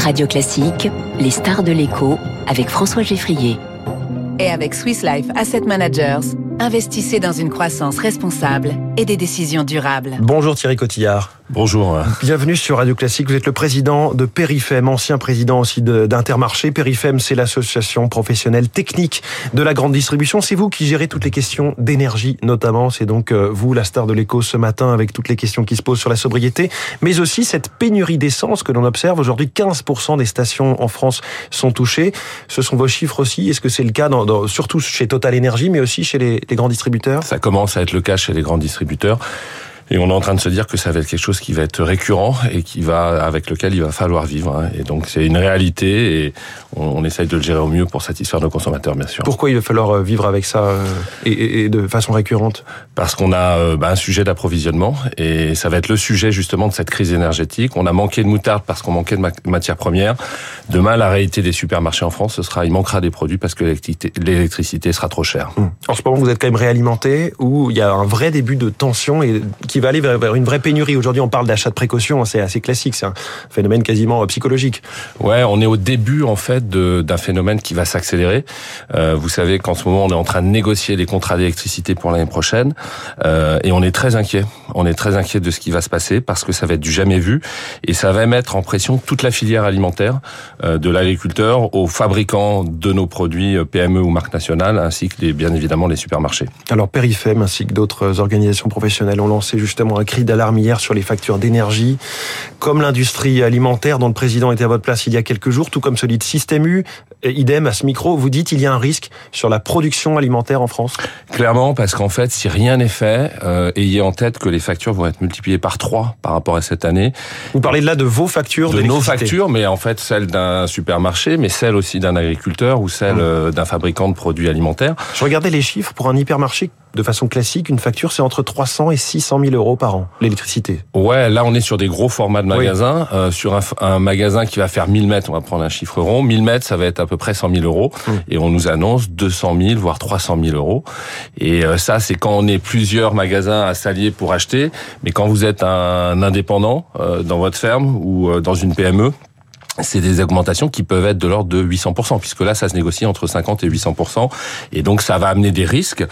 Radio Classique, les stars de l'écho avec François Geffrier. Et avec Swiss Life Asset Managers, investissez dans une croissance responsable et des décisions durables. Bonjour Thierry Cotillard. Bonjour. Bienvenue sur Radio Classique. Vous êtes le président de Périfem, ancien président aussi d'Intermarché. Périfem, c'est l'association professionnelle technique de la grande distribution. C'est vous qui gérez toutes les questions d'énergie, notamment. C'est donc euh, vous, la star de l'écho ce matin, avec toutes les questions qui se posent sur la sobriété, mais aussi cette pénurie d'essence que l'on observe aujourd'hui. 15% des stations en France sont touchées. Ce sont vos chiffres aussi. Est-ce que c'est le cas, dans, surtout chez Total Energy, mais aussi chez les, les grands distributeurs? Ça commence à être le cas chez les grands distributeurs distributeurs. Et on est en train de se dire que ça va être quelque chose qui va être récurrent et qui va avec lequel il va falloir vivre. Hein. Et donc c'est une réalité et on, on, essaye de le gérer au mieux pour satisfaire nos consommateurs, bien sûr. Pourquoi il va falloir euh, vivre avec ça euh, et, et de façon récurrente? Parce qu'on a euh, bah, un sujet d'approvisionnement et ça va être le sujet justement de cette crise énergétique. On a manqué de moutarde parce qu'on manquait de matières premières. Demain, la réalité des supermarchés en France, ce sera il manquera des produits parce que l'électricité sera trop chère. Hum. En ce moment, vous êtes quand même réalimenté où il y a un vrai début de tension et qui va aller vers une vraie pénurie. Aujourd'hui, on parle d'achat de précaution, c'est assez classique, c'est un phénomène quasiment psychologique. Ouais, on est au début en fait d'un phénomène qui va s'accélérer. Euh, vous savez qu'en ce moment, on est en train de négocier les contrats d'électricité pour l'année prochaine euh, et on est très inquiet. On est très inquiet de ce qui va se passer parce que ça va être du jamais vu et ça va mettre en pression toute la filière alimentaire, euh, de l'agriculteur aux fabricants de nos produits euh, PME ou marques nationales, ainsi que les, bien évidemment les supermarchés. Alors Périfem ainsi que d'autres organisations professionnelles ont lancé justement un cri d'alarme hier sur les factures d'énergie, comme l'industrie alimentaire dont le président était à votre place il y a quelques jours, tout comme celui de Système U, idem à ce micro, vous dites il y a un risque sur la production alimentaire en France? Clairement, parce qu'en fait, si rien n'est fait, euh, ayez en tête que les factures vont être multipliées par trois par rapport à cette année. Vous parlez de là de vos factures De nos factures, mais en fait celles d'un supermarché, mais celles aussi d'un agriculteur ou celles mmh. d'un fabricant de produits alimentaires. Je regardais les chiffres pour un hypermarché de façon classique, une facture, c'est entre 300 et 600 000 euros par an, l'électricité. Ouais, là, on est sur des gros formats de magasins. Oui. Euh, sur un, un, magasin qui va faire 1000 mètres, on va prendre un chiffre rond. 1000 mètres, ça va être à peu près 100 000 euros. Mmh. Et on nous annonce 200 000, voire 300 000 euros. Et euh, ça, c'est quand on est plusieurs magasins à s'allier pour acheter. Mais quand vous êtes un indépendant euh, dans votre ferme ou euh, dans une PME, c'est des augmentations qui peuvent être de l'ordre de 800%, puisque là, ça se négocie entre 50 et 800%. Et donc, ça va amener des risques,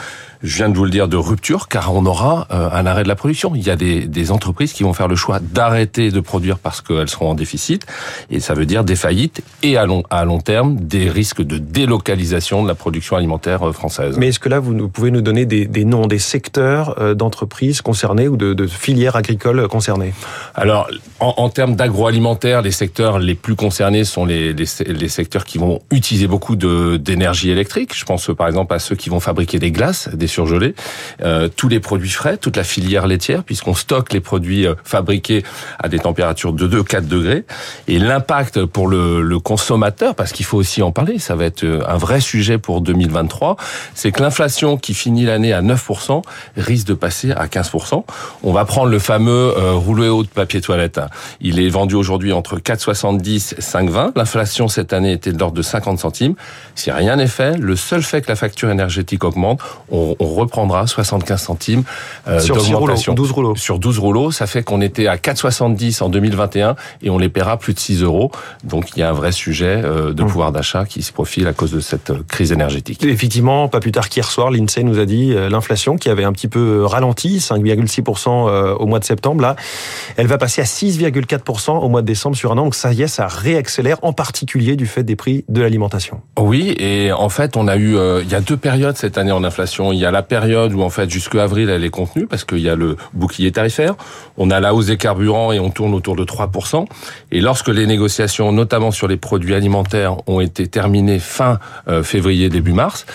je viens de vous le dire, de rupture, car on aura euh, un arrêt de la production. Il y a des, des entreprises qui vont faire le choix d'arrêter de produire parce qu'elles seront en déficit, et ça veut dire des faillites, et à long, à long terme, des risques de délocalisation de la production alimentaire française. Mais est-ce que là, vous pouvez nous donner des, des noms, des secteurs euh, d'entreprises concernées ou de, de, filières agricoles concernées? Alors, en, en termes d'agroalimentaire, les secteurs les plus concernés sont les, les, les, secteurs qui vont utiliser beaucoup d'énergie électrique. Je pense par exemple à ceux qui vont fabriquer des glaces, des surgelés, euh, tous les produits frais, toute la filière laitière, puisqu'on stocke les produits fabriqués à des températures de 2-4 degrés. Et l'impact pour le, le, consommateur, parce qu'il faut aussi en parler, ça va être un vrai sujet pour 2023, c'est que l'inflation qui finit l'année à 9% risque de passer à 15%. On va prendre le fameux euh, rouleau de papier toilette. Il est vendu aujourd'hui entre 4,70 5,20. L'inflation cette année était de l'ordre de 50 centimes. Si rien n'est fait, le seul fait que la facture énergétique augmente, on reprendra 75 centimes euh, d'augmentation. 12 rouleaux. Sur 12 rouleaux, ça fait qu'on était à 4,70 en 2021 et on les paiera plus de 6 euros. Donc il y a un vrai sujet euh, de mmh. pouvoir d'achat qui se profile à cause de cette euh, crise énergétique. Effectivement, pas plus tard qu'hier soir, l'INSEE nous a dit euh, l'inflation qui avait un petit peu ralenti, 5,6% au mois de septembre, là, elle va passer à 6,4% au mois de décembre sur un an. Donc ça y est, ça réaccélère, en particulier du fait des prix de l'alimentation. Oui, et en fait, on a eu, il y a deux périodes cette année en inflation. Il y a la période où en fait jusqu'à avril elle est contenue parce qu'il y a le bouclier tarifaire. On a la hausse des carburants et on tourne autour de 3%. Et lorsque les négociations, notamment sur les produits alimentaires, ont été terminées fin euh, février début mars,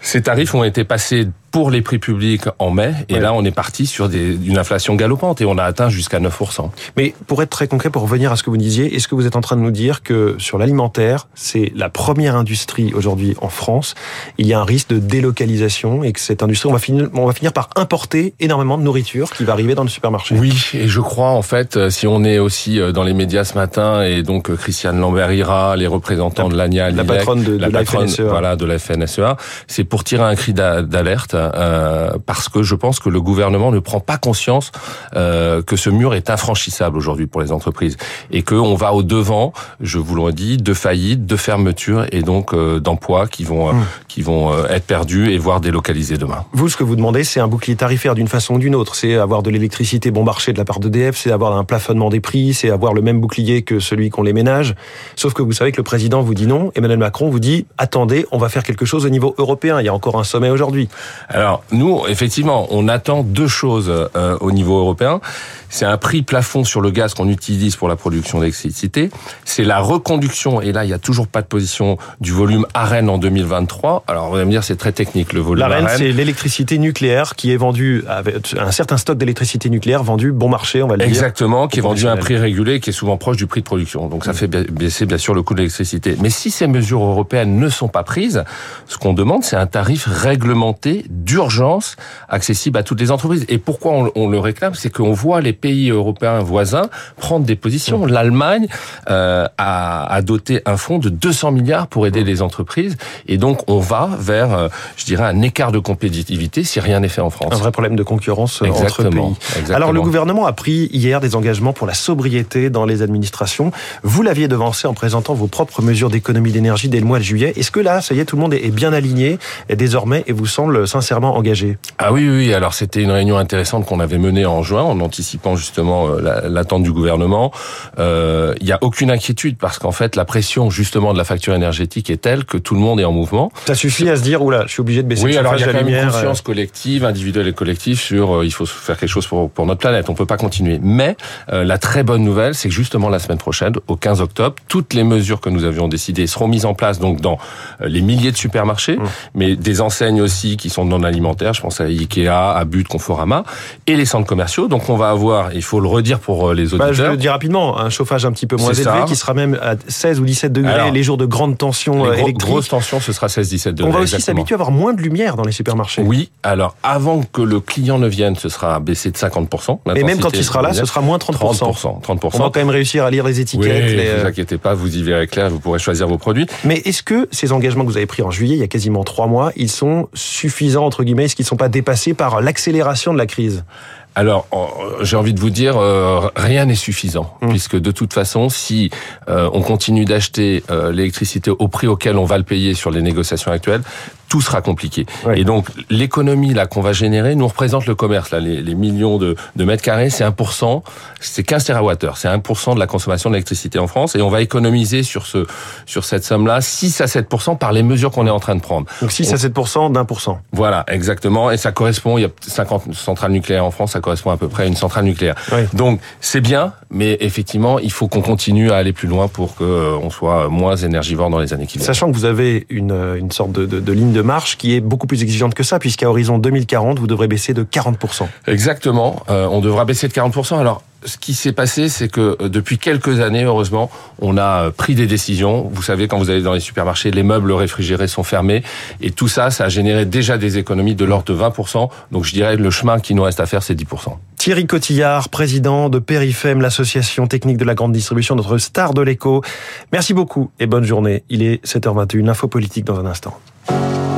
ces tarifs ont été passés pour les prix publics en mai. Et ouais. là, on est parti sur des, une inflation galopante et on a atteint jusqu'à 9%. Mais pour être très concret, pour revenir à ce que vous disiez, est-ce que vous êtes en train de nous dire que sur l'alimentaire, c'est la première industrie aujourd'hui en France, il y a un risque de délocalisation et que cette industrie, on va finir, on va finir par importer énormément de nourriture qui va arriver dans le supermarché? Oui, et je crois en fait, si on est aussi dans les médias ce matin et donc Christiane Lambert ira, les représentants la, de l'ANIA, la patronne de, la de patronne, FNSEA, voilà, de la FNSEA, c'est pour tirer un cri d'alerte euh, parce que je pense que le gouvernement ne prend pas conscience euh, que ce mur est infranchissable aujourd'hui pour les entreprises et qu'on va au devant, je vous le dis, de faillites, de fermetures et donc euh, d'emplois qui vont mmh. qui vont être perdus et voire délocalisés demain. Vous, ce que vous demandez, c'est un bouclier tarifaire d'une façon ou d'une autre. C'est avoir de l'électricité bon marché de la part d'EDF, c'est avoir un plafonnement des prix, c'est avoir le même bouclier que celui qu'ont les ménages. Sauf que vous savez que le président vous dit non, Emmanuel Macron vous dit attendez, on va faire quelque chose au niveau européen. Il y a encore un sommet aujourd'hui. Alors nous, effectivement, on attend deux choses euh, au niveau européen. C'est un prix plafond sur le gaz qu'on utilise pour la production d'électricité. C'est la reconduction, et là, il n'y a toujours pas de position du volume AREN en 2023. Alors, vous allez me dire, c'est très technique, le volume AREN. c'est l'électricité nucléaire qui est vendue, avec un certain stock d'électricité nucléaire vendu bon marché, on va le dire. Exactement, qui est vendu à un prix régulé, qui est souvent proche du prix de production. Donc, ça fait baisser, bien sûr, le coût de l'électricité. Mais si ces mesures européennes ne sont pas prises, ce qu'on demande, c'est un tarif réglementé d'urgence accessible à toutes les entreprises. Et pourquoi on, on le réclame? C'est qu'on voit les pays européens voisins prendre des positions. Mmh. L'Allemagne euh, a, a, doté un fonds de 200 milliards pour aider mmh. les entreprises. Et donc, on va vers, euh, je dirais, un écart de compétitivité si rien n'est fait en France. Un vrai problème de concurrence euh, entre pays. Exactement. Alors, le gouvernement a pris hier des engagements pour la sobriété dans les administrations. Vous l'aviez devancé en présentant vos propres mesures d'économie d'énergie dès le mois de juillet. Est-ce que là, ça y est, tout le monde est bien aligné et désormais et vous semble sincèrement engagé Ah oui, oui. Alors, c'était une réunion intéressante qu'on avait menée en juin en anticipant justement euh, l'attente du gouvernement. Euh, il n'y a aucune inquiétude parce qu'en fait, la pression justement de la facture énergétique est telle que tout le monde est en mouvement. Ça suffit à se dire, oula, je suis obligé de baisser oui, le alors il y a quand même une conscience collective, individuelle et collective sur il faut faire quelque chose pour, pour notre planète. On peut pas continuer. Mais la très bonne nouvelle, c'est que justement la semaine prochaine, au 15 octobre, toutes les mesures que nous avions décidées seront mises en place donc dans les milliers de supermarchés, mmh. mais des enseignes aussi qui sont non alimentaires. Je pense à Ikea, à But, Conforama et les centres commerciaux. Donc on va avoir, il faut le redire pour les auditeurs. Bah, je le dis rapidement, un chauffage un petit peu moins élevé ça. qui sera même à 16 ou 17 degrés Alors, les jours de grande tension les gros, électrique. Grosse tension, ce sera 16-17 degrés. On va aussi s'habituer à avoir moins de lumière dans les supermarchés. Oui. Alors avant que le client ne vienne, ce sera baissé de 50%. Et même quand il sera là, ce sera moins 30%. 30%. 30%. On va quand même réussir à lire les étiquettes. Oui, les... Ne vous inquiétez pas, vous y verrez clair, vous pourrez choisir vos produits. Mais est-ce que ces engagements que vous avez pris en juillet, il y a quasiment trois mois, ils sont suffisants entre guillemets Est-ce qu'ils ne sont pas dépassés par l'accélération de la crise? Alors, j'ai envie de vous dire, euh, rien n'est suffisant, mmh. puisque de toute façon, si euh, on continue d'acheter euh, l'électricité au prix auquel on va le payer sur les négociations actuelles, tout sera compliqué. Ouais. Et donc, l'économie là qu'on va générer nous représente le commerce. Là, les, les millions de, de, mètres carrés, c'est 1%, c'est 15 TWh, c'est 1% de la consommation d'électricité en France, et on va économiser sur ce sur cette somme-là 6 à 7% par les mesures qu'on est en train de prendre. Donc 6 on, à 7% d'un pour cent. Voilà, exactement. Et ça correspond, il y a 50 centrales nucléaires en France, ça correspond à peu près à une centrale nucléaire. Donc c'est bien, mais effectivement, il faut qu'on continue à aller plus loin pour que euh, on soit moins énergivore dans les années qui viennent. Sachant que vous avez une, une sorte de, de, de ligne de marche qui est beaucoup plus exigeante que ça, puisqu'à horizon 2040, vous devrez baisser de 40%. Exactement, euh, on devra baisser de 40%. Alors, ce qui s'est passé, c'est que euh, depuis quelques années, heureusement, on a euh, pris des décisions. Vous savez, quand vous allez dans les supermarchés, les meubles réfrigérés sont fermés. Et tout ça, ça a généré déjà des économies de l'ordre de 20%. Donc je dirais que le chemin qui nous reste à faire, c'est 10%. Thierry Cotillard, président de Périfem, l'association technique de la grande distribution, notre star de l'écho. Merci beaucoup et bonne journée. Il est 7h21, info politique dans un instant.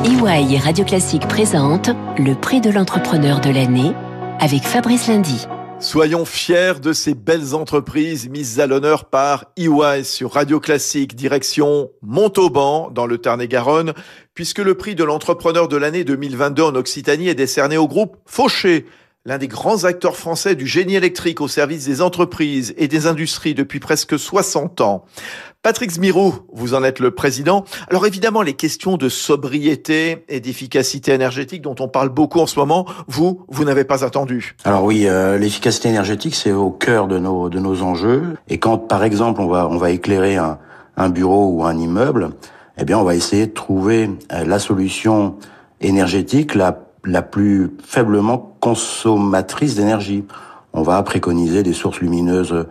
EY et Radio Classique présente le prix de l'entrepreneur de l'année avec Fabrice Lundy. Soyons fiers de ces belles entreprises mises à l'honneur par EY sur Radio Classique, direction Montauban, dans le Tarn-et-Garonne, puisque le prix de l'entrepreneur de l'année 2022 en Occitanie est décerné au groupe Fauché, l'un des grands acteurs français du génie électrique au service des entreprises et des industries depuis presque 60 ans. Patrick Zmirou, vous en êtes le président. Alors évidemment, les questions de sobriété et d'efficacité énergétique dont on parle beaucoup en ce moment, vous, vous n'avez pas attendu. Alors oui, euh, l'efficacité énergétique, c'est au cœur de nos, de nos enjeux. Et quand, par exemple, on va, on va éclairer un, un bureau ou un immeuble, eh bien, on va essayer de trouver euh, la solution énergétique la, la plus faiblement consommatrice d'énergie. On va préconiser des sources lumineuses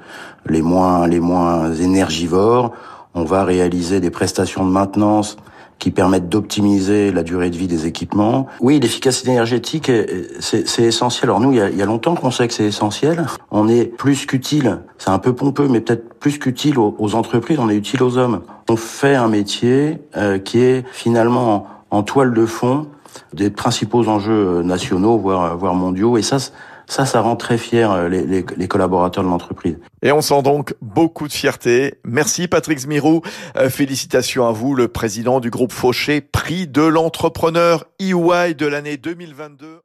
les moins, les moins énergivores. On va réaliser des prestations de maintenance qui permettent d'optimiser la durée de vie des équipements. Oui, l'efficacité énergétique, c'est essentiel. Alors nous, il y a, il y a longtemps qu'on sait que c'est essentiel. On est plus qu'utile, c'est un peu pompeux, mais peut-être plus qu'utile aux, aux, entreprises, on est utile aux hommes. On fait un métier euh, qui est finalement en, en toile de fond des principaux enjeux nationaux, voire, voire mondiaux. Et ça, ça, ça rend très fiers les, les, les collaborateurs de l'entreprise. Et on sent donc beaucoup de fierté. Merci Patrick Zmirou. félicitations à vous, le président du groupe Fauché, prix de l'entrepreneur EY de l'année 2022.